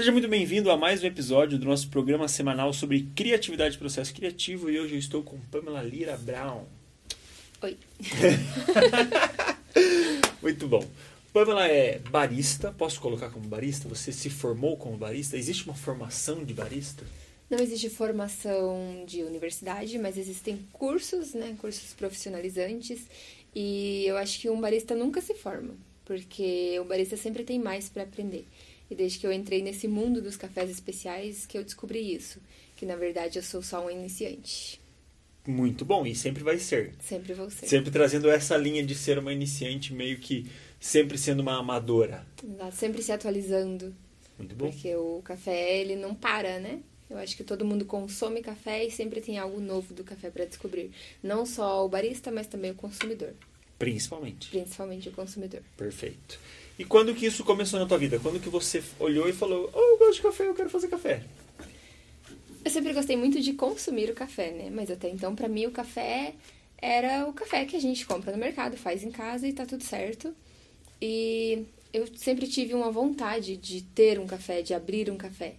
Seja muito bem-vindo a mais um episódio do nosso programa semanal sobre criatividade e processo criativo. E hoje eu estou com Pamela Lira Brown. Oi. muito bom. Pamela é barista. Posso colocar como barista? Você se formou como barista? Existe uma formação de barista? Não existe formação de universidade, mas existem cursos, né? Cursos profissionalizantes. E eu acho que um barista nunca se forma, porque o barista sempre tem mais para aprender. E desde que eu entrei nesse mundo dos cafés especiais que eu descobri isso, que na verdade eu sou só um iniciante. Muito bom, e sempre vai ser. Sempre vou ser. Sempre trazendo essa linha de ser uma iniciante, meio que sempre sendo uma amadora. Exato, sempre se atualizando. Muito bom. Porque o café, ele não para, né? Eu acho que todo mundo consome café e sempre tem algo novo do café para descobrir. Não só o barista, mas também o consumidor. Principalmente. Principalmente o consumidor. Perfeito. E quando que isso começou na tua vida? Quando que você olhou e falou, oh, eu gosto de café, eu quero fazer café? Eu sempre gostei muito de consumir o café, né? Mas até então, para mim, o café era o café que a gente compra no mercado, faz em casa e tá tudo certo. E eu sempre tive uma vontade de ter um café, de abrir um café.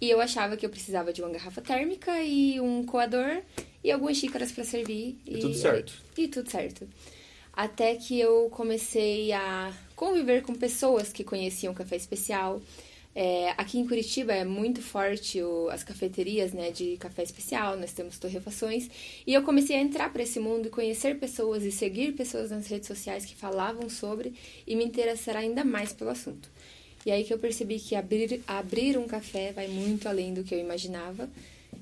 E eu achava que eu precisava de uma garrafa térmica e um coador e algumas xícaras para servir. E, e tudo certo. E, e tudo certo. Até que eu comecei a conviver com pessoas que conheciam café especial. É, aqui em Curitiba é muito forte o, as cafeterias né, de café especial, nós temos torrefações. E eu comecei a entrar para esse mundo e conhecer pessoas e seguir pessoas nas redes sociais que falavam sobre e me interessar ainda mais pelo assunto. E aí que eu percebi que abrir, abrir um café vai muito além do que eu imaginava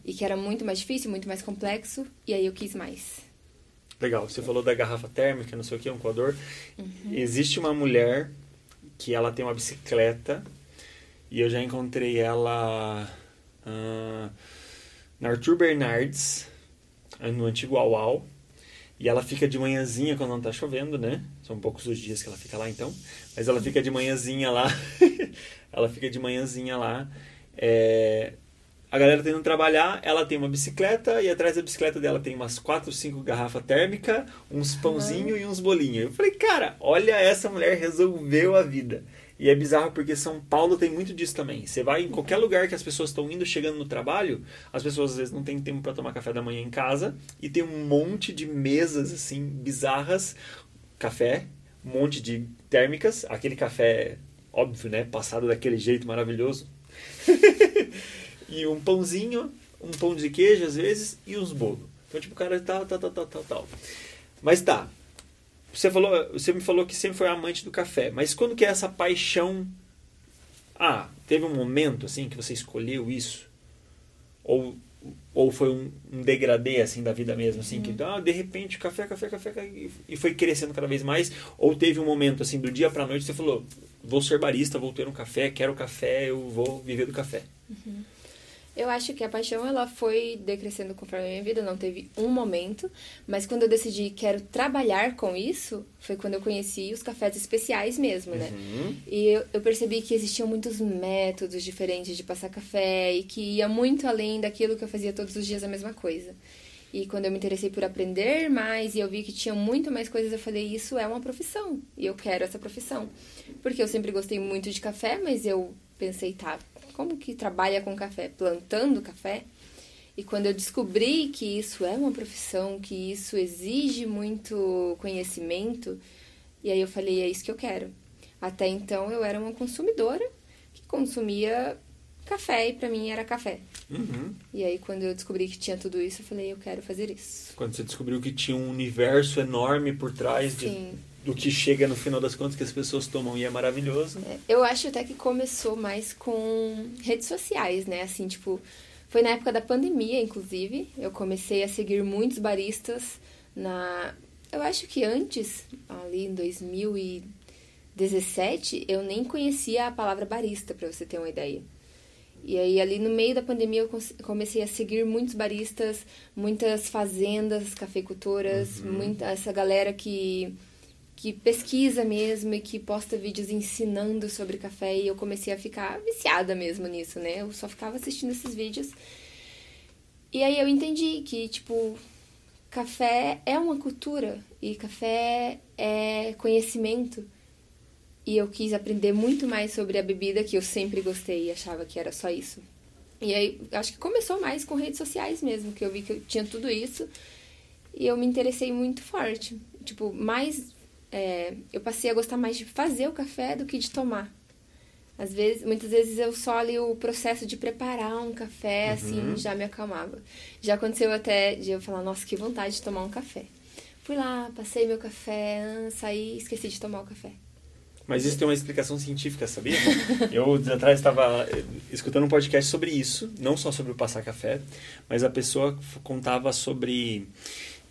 e que era muito mais difícil, muito mais complexo, e aí eu quis mais. Legal, você falou da garrafa térmica, não sei o que, um coador. Uhum. Existe uma mulher que ela tem uma bicicleta e eu já encontrei ela uh, na Arthur Bernardes, no antigo Auau. E ela fica de manhãzinha quando não tá chovendo, né? São poucos os dias que ela fica lá então. Mas ela fica de manhãzinha lá. ela fica de manhãzinha lá. É, a galera tá indo trabalhar, ela tem uma bicicleta e atrás da bicicleta dela tem umas 4, 5 garrafas térmicas, uns pãozinho uhum. e uns bolinhos. Eu falei, cara, olha essa mulher resolveu a vida. E é bizarro porque São Paulo tem muito disso também. Você vai em qualquer lugar que as pessoas estão indo, chegando no trabalho, as pessoas às vezes não têm tempo para tomar café da manhã em casa e tem um monte de mesas assim bizarras, café, um monte de térmicas, aquele café óbvio, né, passado daquele jeito maravilhoso. e um pãozinho, um pão de queijo às vezes e uns bolos. Então, tipo, o cara tal, tal, tal, tal, tal, tal. Mas tá. Você falou, você me falou que sempre foi amante do café, mas quando que é essa paixão? Ah, teve um momento assim que você escolheu isso? Ou ou foi um, um degradê assim da vida mesmo assim uhum. que ah, de repente café, café, café, café e foi crescendo cada vez mais ou teve um momento assim do dia para noite você falou vou ser barista vou ter um café quero café eu vou viver do café uhum. Eu acho que a paixão ela foi decrescendo conforme a minha vida, não teve um momento, mas quando eu decidi quero trabalhar com isso, foi quando eu conheci os cafés especiais mesmo, né? Uhum. E eu, eu, percebi que existiam muitos métodos diferentes de passar café e que ia muito além daquilo que eu fazia todos os dias a mesma coisa. E quando eu me interessei por aprender mais e eu vi que tinha muito mais coisas, eu falei, isso é uma profissão. E eu quero essa profissão. Porque eu sempre gostei muito de café, mas eu pensei, tá, como que trabalha com café? Plantando café? E quando eu descobri que isso é uma profissão, que isso exige muito conhecimento, e aí eu falei, é isso que eu quero. Até então eu era uma consumidora que consumia café e para mim era café. Uhum. E aí quando eu descobri que tinha tudo isso, eu falei, eu quero fazer isso. Quando você descobriu que tinha um universo enorme por trás Sim. Do que chega no final das contas que as pessoas tomam e é maravilhoso. É, eu acho até que começou mais com redes sociais, né? Assim, tipo, foi na época da pandemia, inclusive, eu comecei a seguir muitos baristas na eu acho que antes, ali em 2017, eu nem conhecia a palavra barista, para você ter uma ideia. E aí, ali no meio da pandemia, eu comecei a seguir muitos baristas, muitas fazendas, cafeicultoras, uhum. muita, essa galera que que pesquisa mesmo e que posta vídeos ensinando sobre café e eu comecei a ficar viciada mesmo nisso, né? Eu só ficava assistindo esses vídeos. E aí eu entendi que, tipo, café é uma cultura e café é conhecimento. e eu quis aprender muito mais sobre a bebida que eu sempre gostei e achava que era só isso. E aí, acho que começou mais com redes sociais mesmo, que eu vi que eu tinha tudo isso e eu me interessei muito forte. Tipo, mais. É, eu passei a gostar mais de fazer o café do que de tomar. Às vezes, muitas vezes eu só ali o processo de preparar um café, assim, Uhum. já me acalmava. Já aconteceu até de eu falar, nossa, que vontade de tomar um café. Fui lá, passei meu café, saí, esqueci de tomar o café. Mas isso tem uma explicação científica, sabia? Eu, atrás, estava eh, escutando um podcast sobre isso, não só sobre o passar café, mas a pessoa contava sobre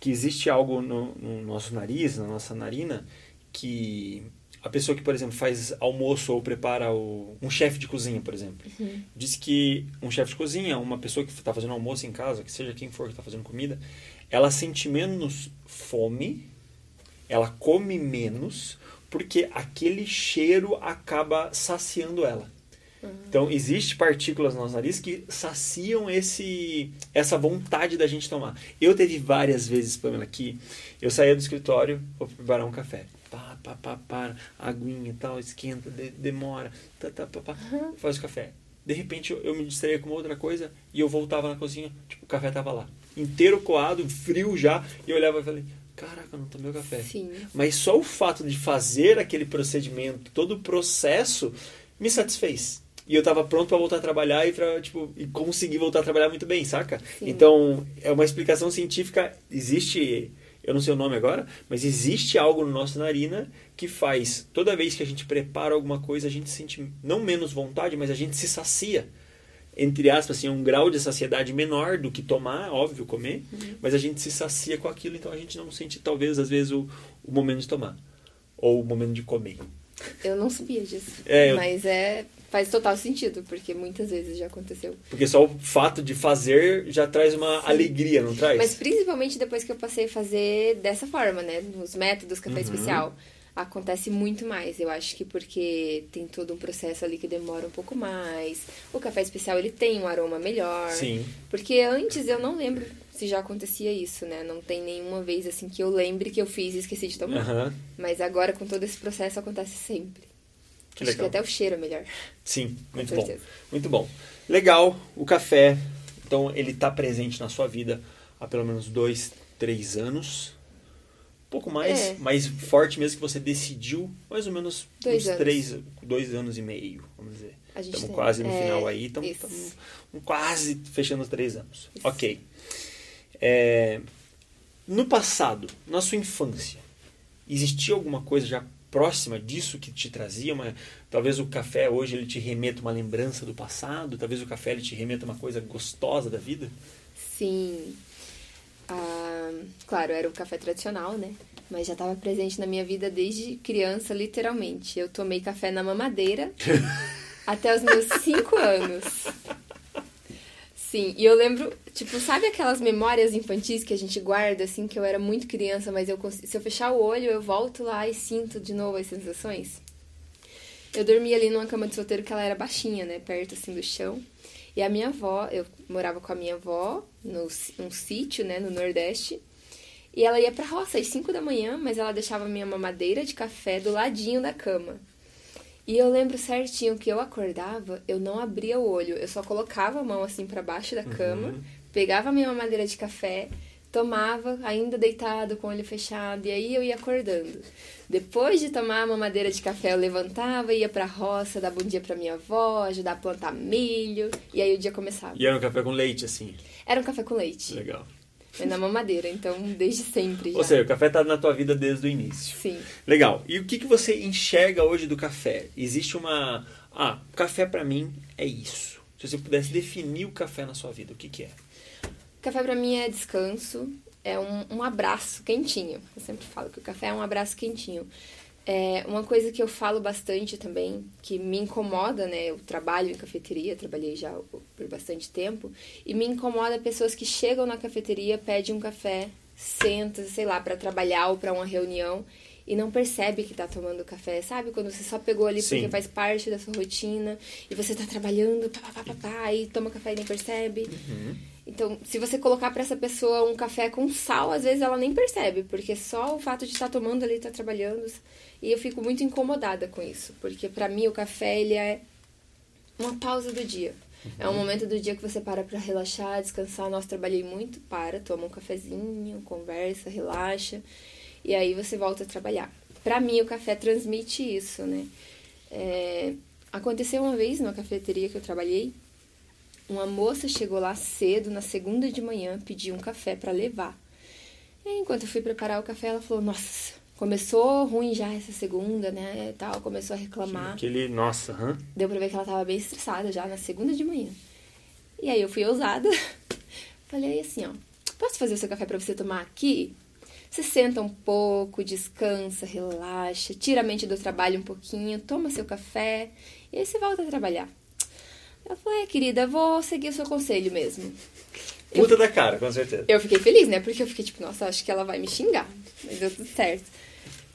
que existe algo no, no nosso nariz, na nossa narina, que a pessoa que, por exemplo, faz almoço ou prepara o, um chefe de cozinha, por exemplo, diz que um chefe de cozinha, uma pessoa que está fazendo almoço em casa, que seja quem for que está fazendo comida, ela sente menos fome, ela come menos, porque aquele cheiro acaba saciando ela. Então, existe partículas no nosso nariz que saciam esse, essa vontade da gente tomar. Eu teve várias vezes, Pamela, que eu saía do escritório, vou preparar um café. Pá, pá, pá, pá, aguinha e tal, esquenta, de- demora, tá, tá, pá, pá, faz o café. De repente, eu, eu me distraía com uma outra coisa e eu voltava na cozinha, tipo, o café tava lá. Inteiro coado, frio já, e eu olhava e falei, caraca, eu não tomei o café. Sim. Mas só o fato de fazer aquele procedimento, todo o processo, me satisfez. E eu tava pronto para voltar a trabalhar e, pra, tipo, e conseguir voltar a trabalhar muito bem, saca? Sim. Então, é uma explicação científica. Existe, eu não sei o nome agora, mas existe algo no nosso narina que faz, toda vez que a gente prepara alguma coisa, a gente sente não menos vontade, mas a gente se sacia. Entre aspas, assim, um grau de saciedade menor do que tomar, óbvio, comer, mas a gente se sacia com aquilo, então a gente não sente, talvez, às vezes, o, o momento de tomar. Ou o momento de comer. Eu não sabia disso. É, eu- Mas é. Faz total sentido, porque muitas vezes já aconteceu. Porque só o fato de fazer já traz uma alegria, não traz? Mas principalmente depois que eu passei a fazer dessa forma, né? Nos métodos café Uhum. especial. Acontece muito mais. Eu acho que porque tem todo um processo ali que demora um pouco mais. O café especial ele tem um aroma melhor. Sim. Porque antes eu não lembro se já acontecia isso, né? Não tem nenhuma vez assim que eu lembre que eu fiz e esqueci de tomar. Aham. Mas agora com todo esse processo acontece sempre. Que acho legal. que até o cheiro é melhor. Sim, muito bom. Muito bom. Legal, o café, então ele está presente na sua vida há pelo menos dois, três anos. Um pouco mais, É. mais forte mesmo que você decidiu, mais ou menos Dois uns anos. três, dois anos e meio, vamos dizer. Estamos tem- quase no é, final aí, estamos isso. quase fechando os três anos. Isso. Ok. É, no passado, na sua infância, existia alguma coisa já próxima disso que te trazia uma talvez o café hoje ele te remeta uma lembrança do passado talvez o café ele te remeta uma coisa gostosa da vida Sim. Ah, claro, era o café tradicional, né? Mas já estava presente na minha vida desde criança, literalmente. Eu tomei café na mamadeira até os meus cinco anos. Sim, e eu lembro, tipo, sabe aquelas memórias infantis que a gente guarda, assim, que eu era muito criança, mas eu cons- se eu fechar o olho, eu volto lá e sinto de novo as sensações? Eu dormia ali numa cama de solteiro que ela era baixinha, né? Perto, assim, do chão. E a minha avó, eu morava com a minha avó num sítio, né, no Nordeste. E ela ia pra roça às 5 da manhã, mas ela deixava a minha mamadeira de café do ladinho da cama. E eu lembro certinho que eu acordava, eu não abria o olho, eu só colocava a mão assim pra baixo da cama, pegava a minha mamadeira de café, tomava, ainda deitado, com o olho fechado, e aí eu ia acordando. Depois de tomar a mamadeira de café, eu levantava, ia pra roça, dar bom dia pra minha avó, ajudar a plantar milho, e aí o dia começava. e era um café com leite assim Era um café com leite, legal mas na mamadeira, então desde sempre já. ou seja o café tá na tua vida desde o início Sim. legal e o que que você enxerga hoje do café existe uma ah café pra mim é isso se você pudesse definir o café na sua vida o que que é Café pra mim é descanso, é um, um abraço quentinho. Eu sempre falo que o café é um abraço quentinho. É uma coisa que eu falo bastante também, que me incomoda, né? Eu trabalho em cafeteria, trabalhei já por bastante tempo, e me incomoda pessoas que chegam na cafeteria, pedem um café, sentam, sei lá, para trabalhar ou para uma reunião e não percebe que tá tomando café, sabe? Quando você só pegou ali Sim. porque faz parte da sua rotina e você tá trabalhando, pá, pá, pá, pá, pá, e toma café e nem percebe. Então, se você colocar para essa pessoa um café com sal, às vezes ela nem percebe, porque só o fato de estar tá tomando ali, tá trabalhando, e eu fico muito incomodada com isso, porque para mim o café ele é uma pausa do dia. Uhum. É um momento do dia que você para para relaxar, descansar. Nossa, trabalhei muito, para, toma um cafezinho, conversa, relaxa, e aí você volta a trabalhar. Para mim o café transmite isso, né? É... Aconteceu uma vez numa cafeteria que eu trabalhei, uma moça chegou lá cedo, na segunda de manhã, pediu um café para levar. E enquanto eu fui preparar o café, ela falou: Nossa, começou ruim já essa segunda, né? Tal, começou a reclamar. Aquele, nossa, hã? Deu pra ver que ela tava bem estressada já na segunda de manhã. E aí eu fui ousada. Falei assim: Ó, posso fazer o seu café para você tomar aqui? Você senta um pouco, descansa, relaxa, tira a mente do trabalho um pouquinho, toma seu café e aí você volta a trabalhar. Ela falou, é, querida, vou seguir o seu conselho mesmo. Puta eu, da cara, com certeza. Eu fiquei feliz, né? Porque eu fiquei tipo, nossa, acho que ela vai me xingar. Mas deu tudo certo.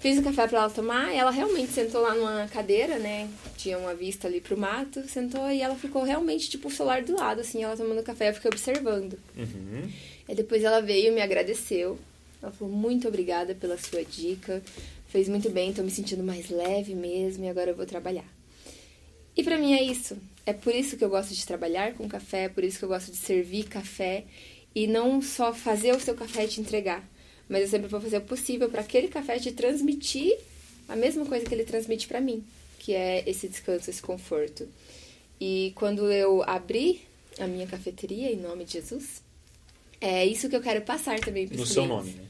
Fiz o café pra ela tomar, e ela realmente sentou lá numa cadeira, né? Tinha uma vista ali pro mato, sentou e ela ficou realmente, tipo, o celular do lado, assim, ela tomando café, eu fiquei observando. Uhum. E depois ela veio e me agradeceu. Ela falou, muito obrigada pela sua dica, fez muito bem, tô me sentindo mais leve mesmo, e agora eu vou trabalhar. E para mim é isso. É por isso que eu gosto de trabalhar com café, é por isso que eu gosto de servir café e não só fazer o seu café e te entregar, mas eu sempre vou fazer o possível para aquele café te transmitir a mesma coisa que ele transmite para mim, que é esse descanso, esse conforto. E quando eu abri a minha cafeteria em nome de Jesus, é isso que eu quero passar também para No seu nome, né?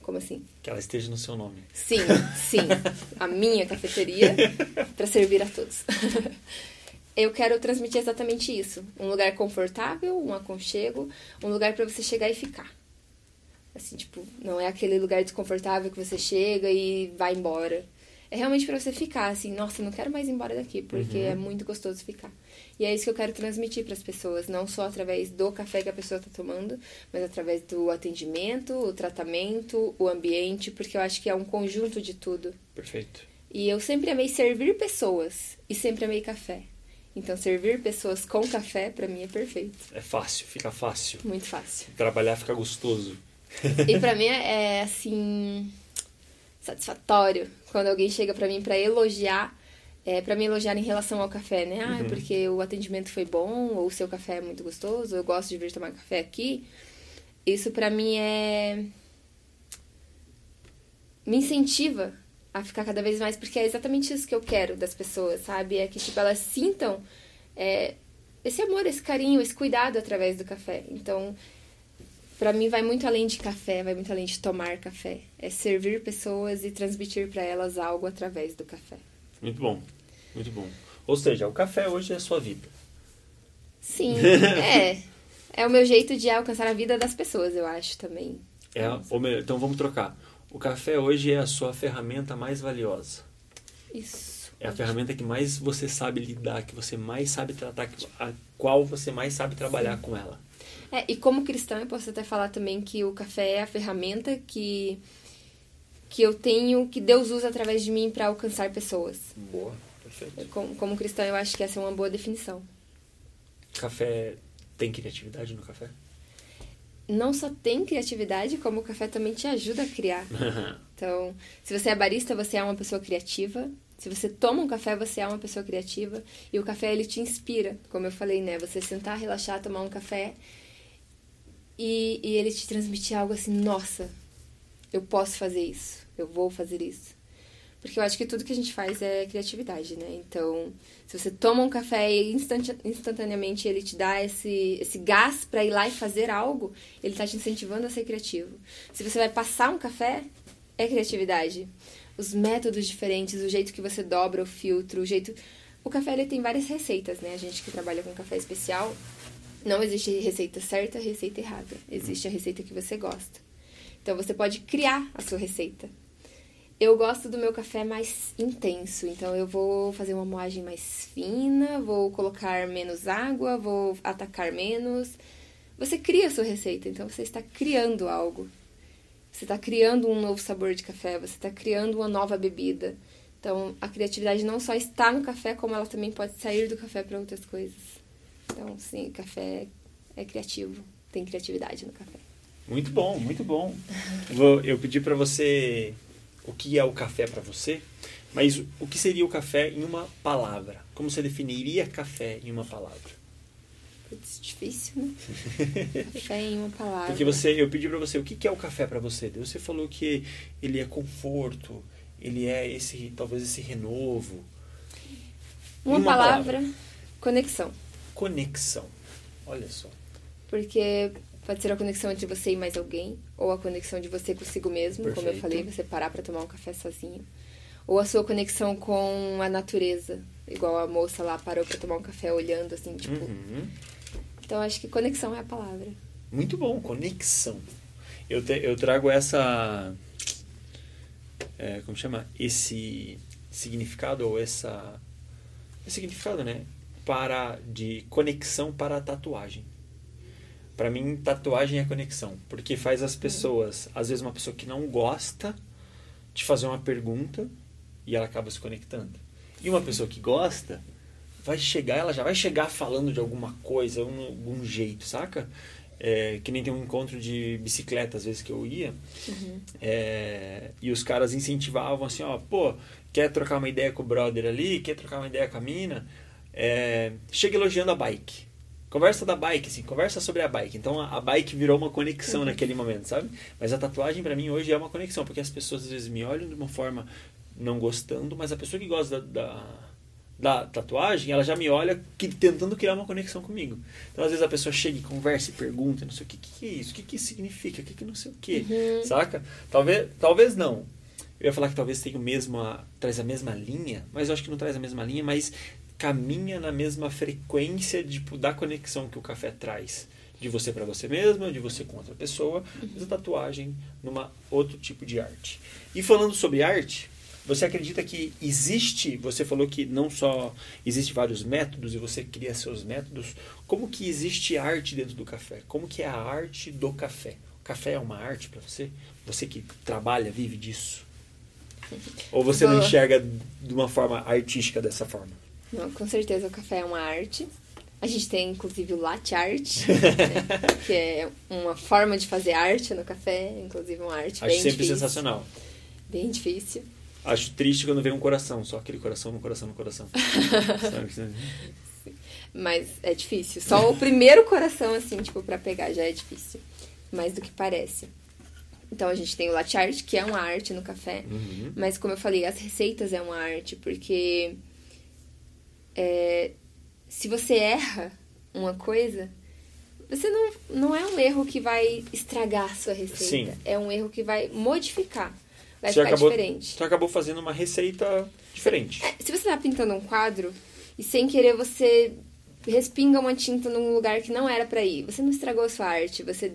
Como assim? Que ela esteja no seu nome. Sim, sim. a minha cafeteria para servir a todos. eu quero transmitir exatamente isso. Um lugar confortável, um aconchego, um lugar para você chegar e ficar. Assim, tipo, não é aquele lugar desconfortável que você chega e vai embora. É realmente para você ficar, assim, nossa, não quero mais ir embora daqui, porque uhum. é muito gostoso ficar. E é isso que eu quero transmitir para as pessoas, não só através do café que a pessoa está tomando, mas através do atendimento, o tratamento, o ambiente, porque eu acho que é um conjunto de tudo. Perfeito. E eu sempre amei servir pessoas e sempre amei café. Então, servir pessoas com café, para mim, é perfeito. É fácil, fica fácil. Muito fácil. Trabalhar fica gostoso. E para mim é, é, assim, satisfatório quando alguém chega para mim para elogiar, é, para me elogiar em relação ao café, né? Ah, uhum. porque o atendimento foi bom, ou o seu café é muito gostoso, eu gosto de vir tomar café aqui. Isso para mim é. me incentiva a ficar cada vez mais, porque é exatamente isso que eu quero das pessoas, sabe? É que, tipo, elas sintam é, esse amor, esse carinho, esse cuidado através do café. Então, para mim vai muito além de café, vai muito além de tomar café. É servir pessoas e transmitir para elas algo através do café. Muito bom, muito bom. Ou seja, o café hoje é a sua vida. Sim, é. É o meu jeito de alcançar a vida das pessoas, eu acho também. É, ou melhor, então vamos trocar. O café hoje é a sua ferramenta mais valiosa. Isso. É a ferramenta que mais você sabe lidar, que você mais sabe tratar, a qual você mais sabe trabalhar Sim. com ela. É, e como cristã, eu posso até falar também que o café é a ferramenta que que eu tenho, que Deus usa através de mim para alcançar pessoas. Boa, perfeito. Como, como cristã, eu acho que essa é uma boa definição. Café tem criatividade no café? não só tem criatividade, como o café também te ajuda a criar. então, se você é barista, você é uma pessoa criativa. Se você toma um café, você é uma pessoa criativa. E o café, ele te inspira, como eu falei, né? Você sentar, relaxar, tomar um café e, e ele te transmitir algo assim: nossa, eu posso fazer isso, eu vou fazer isso. Porque eu acho que tudo que a gente faz é criatividade, né? Então, se você toma um café e instantaneamente ele te dá esse, esse gás para ir lá e fazer algo, ele tá te incentivando a ser criativo. Se você vai passar um café, é criatividade. Os métodos diferentes, o jeito que você dobra o filtro, o jeito. O café ele tem várias receitas, né? A gente que trabalha com café especial, não existe receita certa, receita errada. Existe a receita que você gosta. Então você pode criar a sua receita. Eu gosto do meu café mais intenso, então eu vou fazer uma moagem mais fina, vou colocar menos água, vou atacar menos. Você cria a sua receita, então você está criando algo. Você está criando um novo sabor de café, você está criando uma nova bebida. Então a criatividade não só está no café, como ela também pode sair do café para outras coisas. Então, sim, café é criativo, tem criatividade no café. Muito bom, muito bom. Vou, eu pedi para você o que é o café para você, mas o que seria o café em uma palavra? Como você definiria café em uma palavra? Putz, difícil, né? café em uma palavra. Porque você, eu pedi para você o que é o café para você. Você falou que ele é conforto, ele é esse, talvez esse renovo. Uma, uma palavra, palavra, conexão. Conexão. Olha só. Porque pode ser a conexão entre você e mais alguém, ou a conexão de você consigo mesmo, Perfeito. como eu falei, você parar para tomar um café sozinho. Ou a sua conexão com a natureza, igual a moça lá parou para tomar um café olhando assim, tipo. Uhum. Então acho que conexão é a palavra. Muito bom, conexão. Eu, te, eu trago essa. É, como chama? Esse significado ou essa. Esse significado, né? Para, de conexão para a tatuagem. Para mim, tatuagem é conexão. Porque faz as pessoas. Às vezes, uma pessoa que não gosta de fazer uma pergunta e ela acaba se conectando. E uma pessoa que gosta vai chegar, ela já vai chegar falando de alguma coisa, um, algum jeito, saca? É, que nem tem um encontro de bicicleta, às vezes que eu ia, uhum. é, e os caras incentivavam assim, ó, pô, quer trocar uma ideia com o brother ali, quer trocar uma ideia com a mina, é, chega elogiando a bike. Conversa da bike, assim, conversa sobre a bike. Então a, a bike virou uma conexão uhum. naquele momento, sabe? Mas a tatuagem para mim hoje é uma conexão, porque as pessoas às vezes me olham de uma forma não gostando, mas a pessoa que gosta da, da, da tatuagem, ela já me olha que, tentando criar uma conexão comigo. Então, às vezes, a pessoa chega e conversa e pergunta, não sei o que, que, que é isso, o que, que significa, o que, que não sei o que, uhum. saca? Talvez, talvez não. Eu ia falar que talvez tenha o mesmo, traz a mesma linha, mas eu acho que não traz a mesma linha, mas caminha na mesma frequência tipo, da conexão que o café traz. De você para você mesma, de você com outra pessoa, mas a tatuagem numa outro tipo de arte. E falando sobre arte, você acredita que existe, você falou que não só existe vários métodos e você cria seus métodos, como que existe arte dentro do café? Como que é a arte do café? O café é uma arte para você? Você que trabalha, vive disso? Ou você não enxerga de uma forma artística dessa forma? Não, com certeza o café é uma arte. A gente tem inclusive o latte art, né, que é uma forma de fazer arte no café, inclusive uma arte Acho bem sempre difícil. sensacional. Bem difícil. Acho triste quando vem um coração, só aquele coração no coração no coração. Mas é difícil. Só o primeiro coração, assim, tipo, pra pegar já é difícil. Mais do que parece. Então a gente tem o latte art, que é uma arte no café. Uhum. Mas como eu falei, as receitas é uma arte, porque é, se você erra uma coisa, você não, não é um erro que vai estragar a sua receita. Sim. É um erro que vai modificar vai você ficar acabou, diferente. Você acabou fazendo uma receita diferente. É, se você tá pintando um quadro e sem querer você respinga uma tinta num lugar que não era para ir, você não estragou a sua arte, você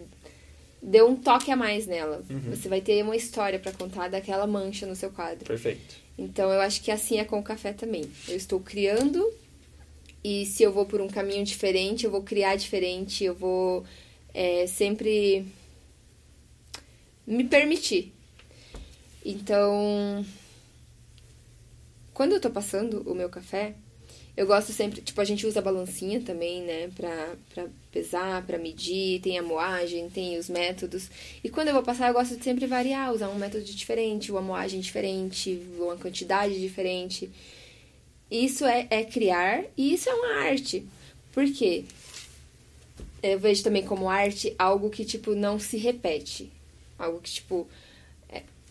deu um toque a mais nela. Uhum. Você vai ter uma história para contar daquela mancha no seu quadro. Perfeito. Então eu acho que assim é com o café também. Eu estou criando e se eu vou por um caminho diferente, eu vou criar diferente, eu vou é, sempre me permitir então, quando eu tô passando o meu café, eu gosto sempre, tipo, a gente usa a balancinha também, né, pra, pra pesar, pra medir, tem a moagem, tem os métodos. E quando eu vou passar, eu gosto de sempre variar, usar um método diferente, uma moagem diferente, uma quantidade diferente. Isso é, é criar e isso é uma arte. Por quê? Eu vejo também como arte algo que, tipo, não se repete. Algo que, tipo,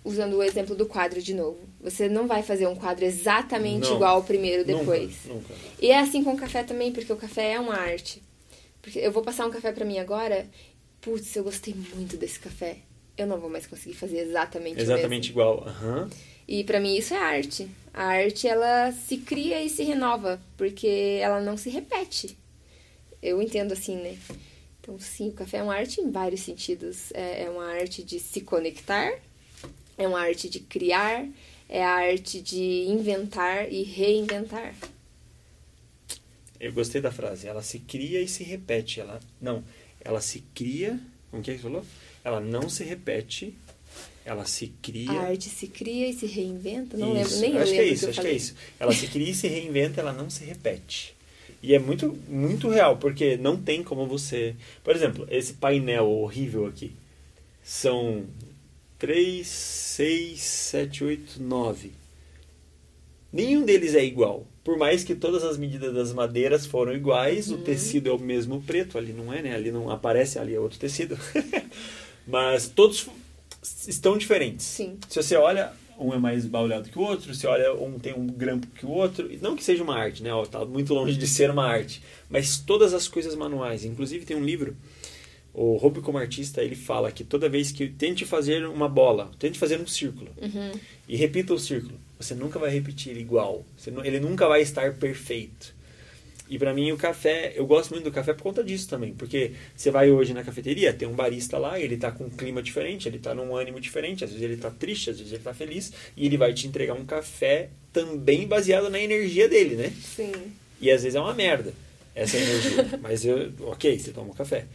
usando o exemplo do quadro de novo. Você não vai fazer um quadro exatamente não, igual ao primeiro depois. Nunca, nunca. E é assim com o café também, porque o café é uma arte. Porque eu vou passar um café para mim agora, putz, eu gostei muito desse café. Eu não vou mais conseguir fazer exatamente Exatamente igual. Uhum. E para mim isso é arte. A arte ela se cria e se renova, porque ela não se repete. Eu entendo assim, né? Então, sim, o café é uma arte em vários sentidos. É, é uma arte de se conectar é uma arte de criar, é a arte de inventar e reinventar. Eu gostei da frase. Ela se cria e se repete. Ela não, ela se cria. Como que é que falou? Ela não se repete. Ela se cria. A arte se cria e se reinventa. Não isso. lembro nem acho eu que é isso. acho falei. que é isso. Ela se cria e se reinventa. Ela não se repete. E é muito, muito real, porque não tem como você. Por exemplo, esse painel horrível aqui. São 3, 6, 7, 8, 9. Nenhum deles é igual. Por mais que todas as medidas das madeiras foram iguais, uhum. o tecido é o mesmo preto, ali não é, né? Ali não aparece, ali é outro tecido. Mas todos estão diferentes. Sim. Se você olha, um é mais baulhado que o outro, se olha, um tem um grampo que o outro. Não que seja uma arte, né? Tá muito longe de ser uma arte. Mas todas as coisas manuais. Inclusive tem um livro, o Hope como artista, ele fala que toda vez que tente fazer uma bola, tente fazer um círculo uhum. e repita o círculo, você nunca vai repetir igual. ele nunca vai estar perfeito. E para mim o café, eu gosto muito do café por conta disso também, porque você vai hoje na cafeteria, tem um barista lá, ele tá com um clima diferente, ele tá num ânimo diferente, às vezes ele tá triste, às vezes ele tá feliz, e ele vai te entregar um café também baseado na energia dele, né? Sim. E às vezes é uma merda essa energia, mas eu, OK, você toma um café.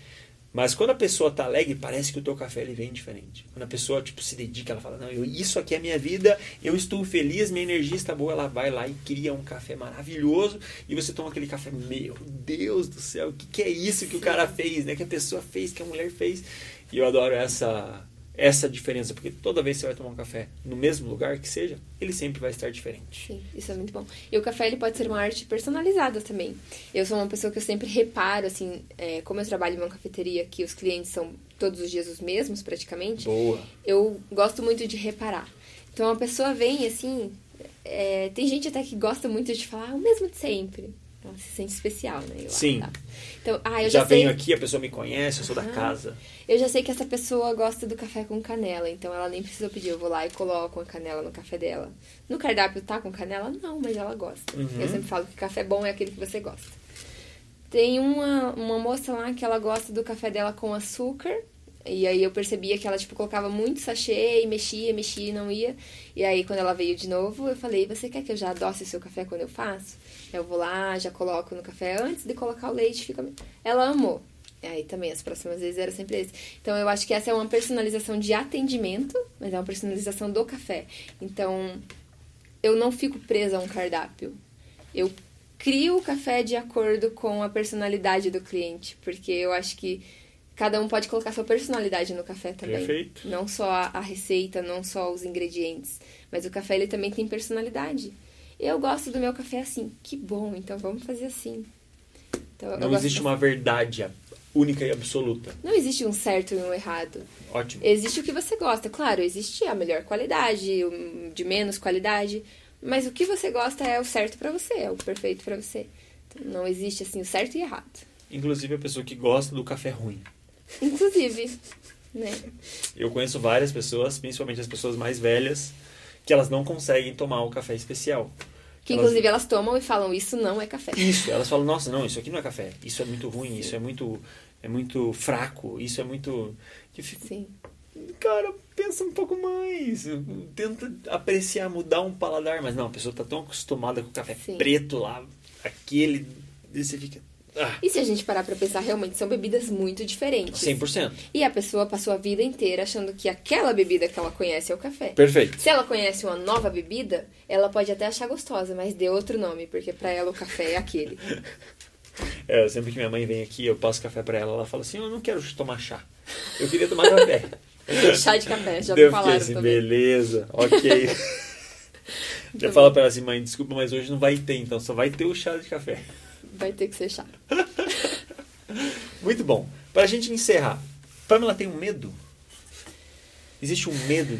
Mas quando a pessoa tá alegre, parece que o teu café ele vem diferente. Quando a pessoa tipo se dedica, ela fala: "Não, eu, isso aqui é minha vida, eu estou feliz, minha energia está boa", ela vai lá e cria um café maravilhoso e você toma aquele café, meu Deus do céu, o que, que é isso que o cara fez, né? Que a pessoa fez, que a mulher fez. E eu adoro essa essa diferença, porque toda vez que você vai tomar um café no mesmo lugar que seja, ele sempre vai estar diferente. Sim, isso é muito bom. E o café ele pode ser uma arte personalizada também. Eu sou uma pessoa que eu sempre reparo, assim, é, como eu trabalho em uma cafeteria que os clientes são todos os dias os mesmos, praticamente. Boa. Eu gosto muito de reparar. Então a pessoa vem assim, é, tem gente até que gosta muito de falar o mesmo de sempre. Ela se sente especial, né? Eu Sim. Tá. Então, ah, eu já, já sei... venho aqui, a pessoa me conhece, eu sou da casa. Eu já sei que essa pessoa gosta do café com canela, então ela nem precisa pedir. Eu vou lá e coloco a canela no café dela. No cardápio tá com canela? Não, mas ela gosta. Uhum. Eu sempre falo que café bom é aquele que você gosta. Tem uma, uma moça lá que ela gosta do café dela com açúcar e aí eu percebia que ela, tipo, colocava muito sachê e mexia, mexia e não ia. E aí, quando ela veio de novo, eu falei, você quer que eu já adoce o seu café quando eu faço? Eu vou lá, já coloco no café antes de colocar o leite, fica... Ela amou. Aí também, as próximas vezes era sempre esse. Então, eu acho que essa é uma personalização de atendimento, mas é uma personalização do café. Então, eu não fico presa a um cardápio. Eu crio o café de acordo com a personalidade do cliente, porque eu acho que cada um pode colocar sua personalidade no café também. Perfeito. Não só a, receita, não só os ingredientes, mas o café ele também tem personalidade. Eu gosto do meu café assim. Que bom, então vamos fazer assim. Então, não existe uma verdade única e absoluta. Não existe um certo e um errado. Ótimo. Existe o que você gosta. Claro, existe a melhor qualidade, de menos qualidade, mas o que você gosta é o certo para você, é o perfeito para você. Então, não existe assim o certo e errado. Inclusive a pessoa que gosta do café ruim. Inclusive, né? Eu conheço várias pessoas, principalmente as pessoas mais velhas, que elas não conseguem tomar o café especial. Que elas... inclusive elas tomam e falam, isso não é café. Isso, elas falam, nossa, não, isso aqui não é café. Isso é muito ruim, isso é muito, é muito fraco, isso é muito. Sim. Cara, pensa um pouco mais. Tenta apreciar, mudar um paladar. Mas não, a pessoa tá tão acostumada com o café Sim. preto lá, aquele. E você fica, ah. E se a gente parar pra pensar, realmente são bebidas muito diferentes. 100%. E a pessoa passou a vida inteira achando que aquela bebida que ela conhece é o café. Perfeito. Se ela conhece uma nova bebida, ela pode até achar gostosa, mas dê outro nome, porque para ela o café é aquele. É, sempre que minha mãe vem aqui, eu passo café para ela, ela fala assim: Eu não quero tomar chá. Eu queria tomar café. chá de café, já Deu falaram assim, também. Beleza, ok. já fala para ela assim, mãe, desculpa, mas hoje não vai ter, então só vai ter o chá de café vai ter que ser chato. Muito bom. Para a gente encerrar, Pamela tem um medo? Existe um medo?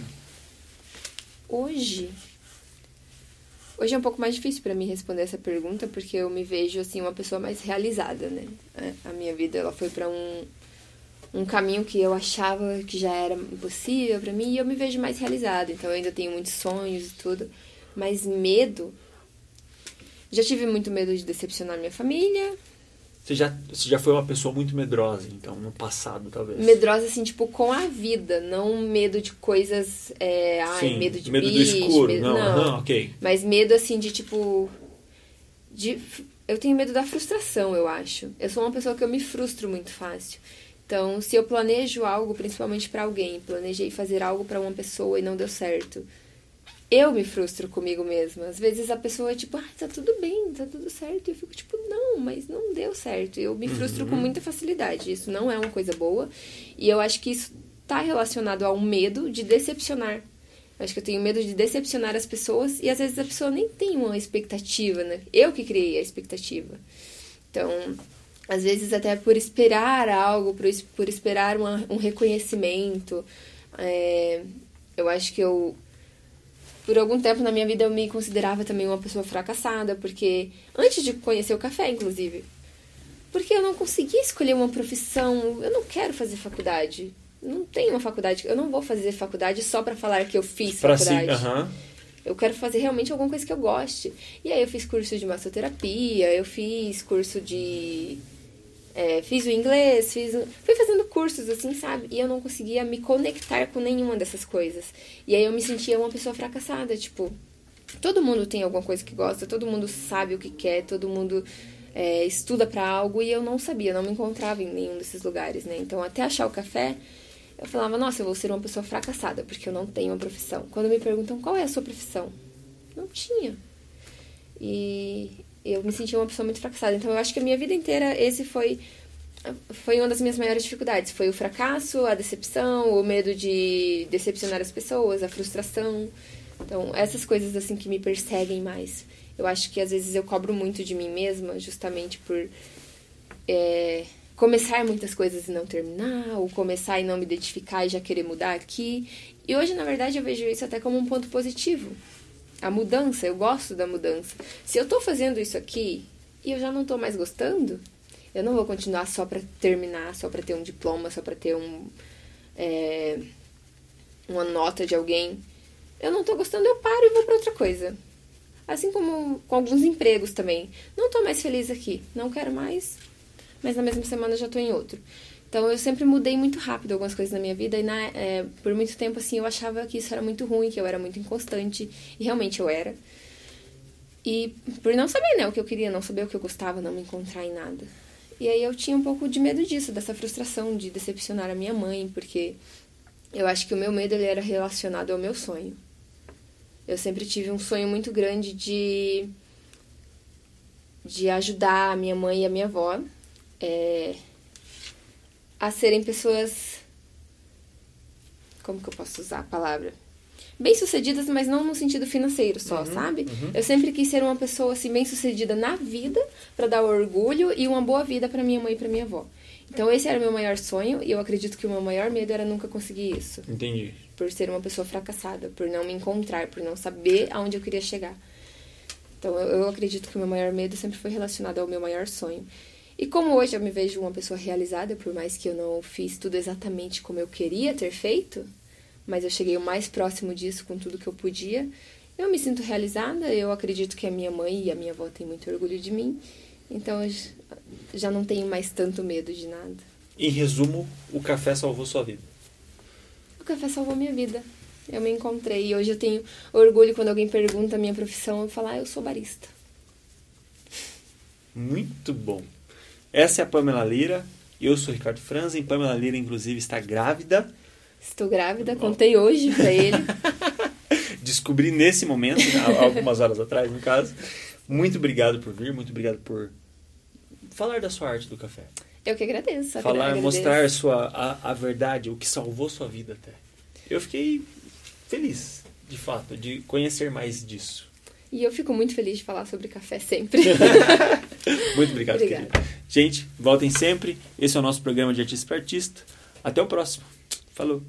Hoje. Hoje é um pouco mais difícil para mim responder essa pergunta, porque eu me vejo assim uma pessoa mais realizada, né? A minha vida ela foi para um um caminho que eu achava que já era impossível para mim e eu me vejo mais realizada. Então eu ainda tenho muitos sonhos e tudo, mas medo já tive muito medo de decepcionar minha família. Você já, você já foi uma pessoa muito medrosa, então, no passado, talvez. Medrosa, assim, tipo, com a vida, não medo de coisas. É, ai, Sim, medo de medo bicho, do escuro, medo, não, não. Ok. Mas medo, assim, de tipo. De, eu tenho medo da frustração, eu acho. Eu sou uma pessoa que eu me frustro muito fácil. Então, se eu planejo algo, principalmente para alguém, planejei fazer algo para uma pessoa e não deu certo, eu me frustro comigo mesma. Às vezes a pessoa é tipo, ah, tá tudo bem, tá tudo certo. E eu fico tipo, não, mas não deu certo. Eu me frustro uhum. com muita facilidade. Isso não é uma coisa boa. E eu acho que isso tá relacionado a um medo de decepcionar. Eu acho que eu tenho medo de decepcionar as pessoas e às vezes a pessoa nem tem uma expectativa, né? Eu que criei a expectativa. Então, às vezes até por esperar algo, por, por esperar uma, um reconhecimento. É, eu acho que eu por algum tempo na minha vida eu me considerava também uma pessoa fracassada, porque antes de conhecer o café, inclusive, porque eu não conseguia escolher uma profissão, eu não quero fazer faculdade. Não tenho uma faculdade, eu não vou fazer faculdade só para falar que eu fiz pra faculdade. Si, uh -huh. Eu quero fazer realmente alguma coisa que eu goste. E aí eu fiz curso de massoterapia, eu fiz curso de é, fiz o inglês, fiz, fui fazendo cursos assim, sabe? E eu não conseguia me conectar com nenhuma dessas coisas. E aí eu me sentia uma pessoa fracassada, tipo, todo mundo tem alguma coisa que gosta, todo mundo sabe o que quer, todo mundo é, estuda para algo e eu não sabia, não me encontrava em nenhum desses lugares, né? Então, até achar o café, eu falava, nossa, eu vou ser uma pessoa fracassada porque eu não tenho uma profissão. Quando me perguntam qual é a sua profissão, não tinha. E eu me sentia uma pessoa muito fracassada. Então eu acho que a minha vida inteira esse foi foi uma das minhas maiores dificuldades. Foi o fracasso, a decepção, o medo de decepcionar as pessoas, a frustração. Então, essas coisas assim que me perseguem mais. Eu acho que às vezes eu cobro muito de mim mesma, justamente por é, começar muitas coisas e não terminar, ou começar e não me identificar e já querer mudar aqui. E hoje, na verdade, eu vejo isso até como um ponto positivo a mudança, eu gosto da mudança. Se eu tô fazendo isso aqui e eu já não tô mais gostando, eu não vou continuar só para terminar, só para ter um diploma, só para ter um é, uma nota de alguém. Eu não tô gostando, eu paro e vou para outra coisa. Assim como com alguns empregos também. Não tô mais feliz aqui, não quero mais, mas na mesma semana já tô em outro. Então eu sempre mudei muito rápido algumas coisas na minha vida e na, é, por muito tempo assim eu achava que isso era muito ruim, que eu era muito inconstante e realmente eu era. E por não saber né, o que eu queria, não saber o que eu gostava, não me encontrar em nada. E aí eu tinha um pouco de medo disso, dessa frustração de decepcionar a minha mãe, porque eu acho que o meu medo ele era relacionado ao meu sonho. Eu sempre tive um sonho muito grande de de ajudar a minha mãe e a minha avó. É, a serem pessoas. Como que eu posso usar a palavra? Bem-sucedidas, mas não no sentido financeiro só, uhum, sabe? Uhum. Eu sempre quis ser uma pessoa assim, bem-sucedida na vida, para dar orgulho e uma boa vida para minha mãe e para minha avó. Então esse era o meu maior sonho e eu acredito que o meu maior medo era nunca conseguir isso. Entendi. Por ser uma pessoa fracassada, por não me encontrar, por não saber aonde eu queria chegar. Então eu, eu acredito que o meu maior medo sempre foi relacionado ao meu maior sonho. E como hoje eu me vejo uma pessoa realizada, por mais que eu não fiz tudo exatamente como eu queria ter feito, mas eu cheguei o mais próximo disso com tudo que eu podia, eu me sinto realizada. Eu acredito que a minha mãe e a minha avó têm muito orgulho de mim. Então eu já não tenho mais tanto medo de nada. Em resumo, o café salvou sua vida. O café salvou minha vida. Eu me encontrei e hoje eu tenho orgulho quando alguém pergunta a minha profissão, eu falo, ah, eu sou barista. Muito bom. Essa é a Pamela Lira. Eu sou o Ricardo Franzen. Pamela Lira, inclusive, está grávida. Estou grávida, contei hoje para ele. Descobri nesse momento, algumas horas atrás, no caso. Muito obrigado por vir, muito obrigado por falar da sua arte do café. Eu que agradeço. Falar, agradeço. mostrar sua, a, a verdade, o que salvou sua vida até. Eu fiquei feliz, de fato, de conhecer mais disso. E eu fico muito feliz de falar sobre café sempre. muito obrigado, Obrigada. querido. Gente, voltem sempre. Esse é o nosso programa de Artista para Artista. Até o próximo. Falou!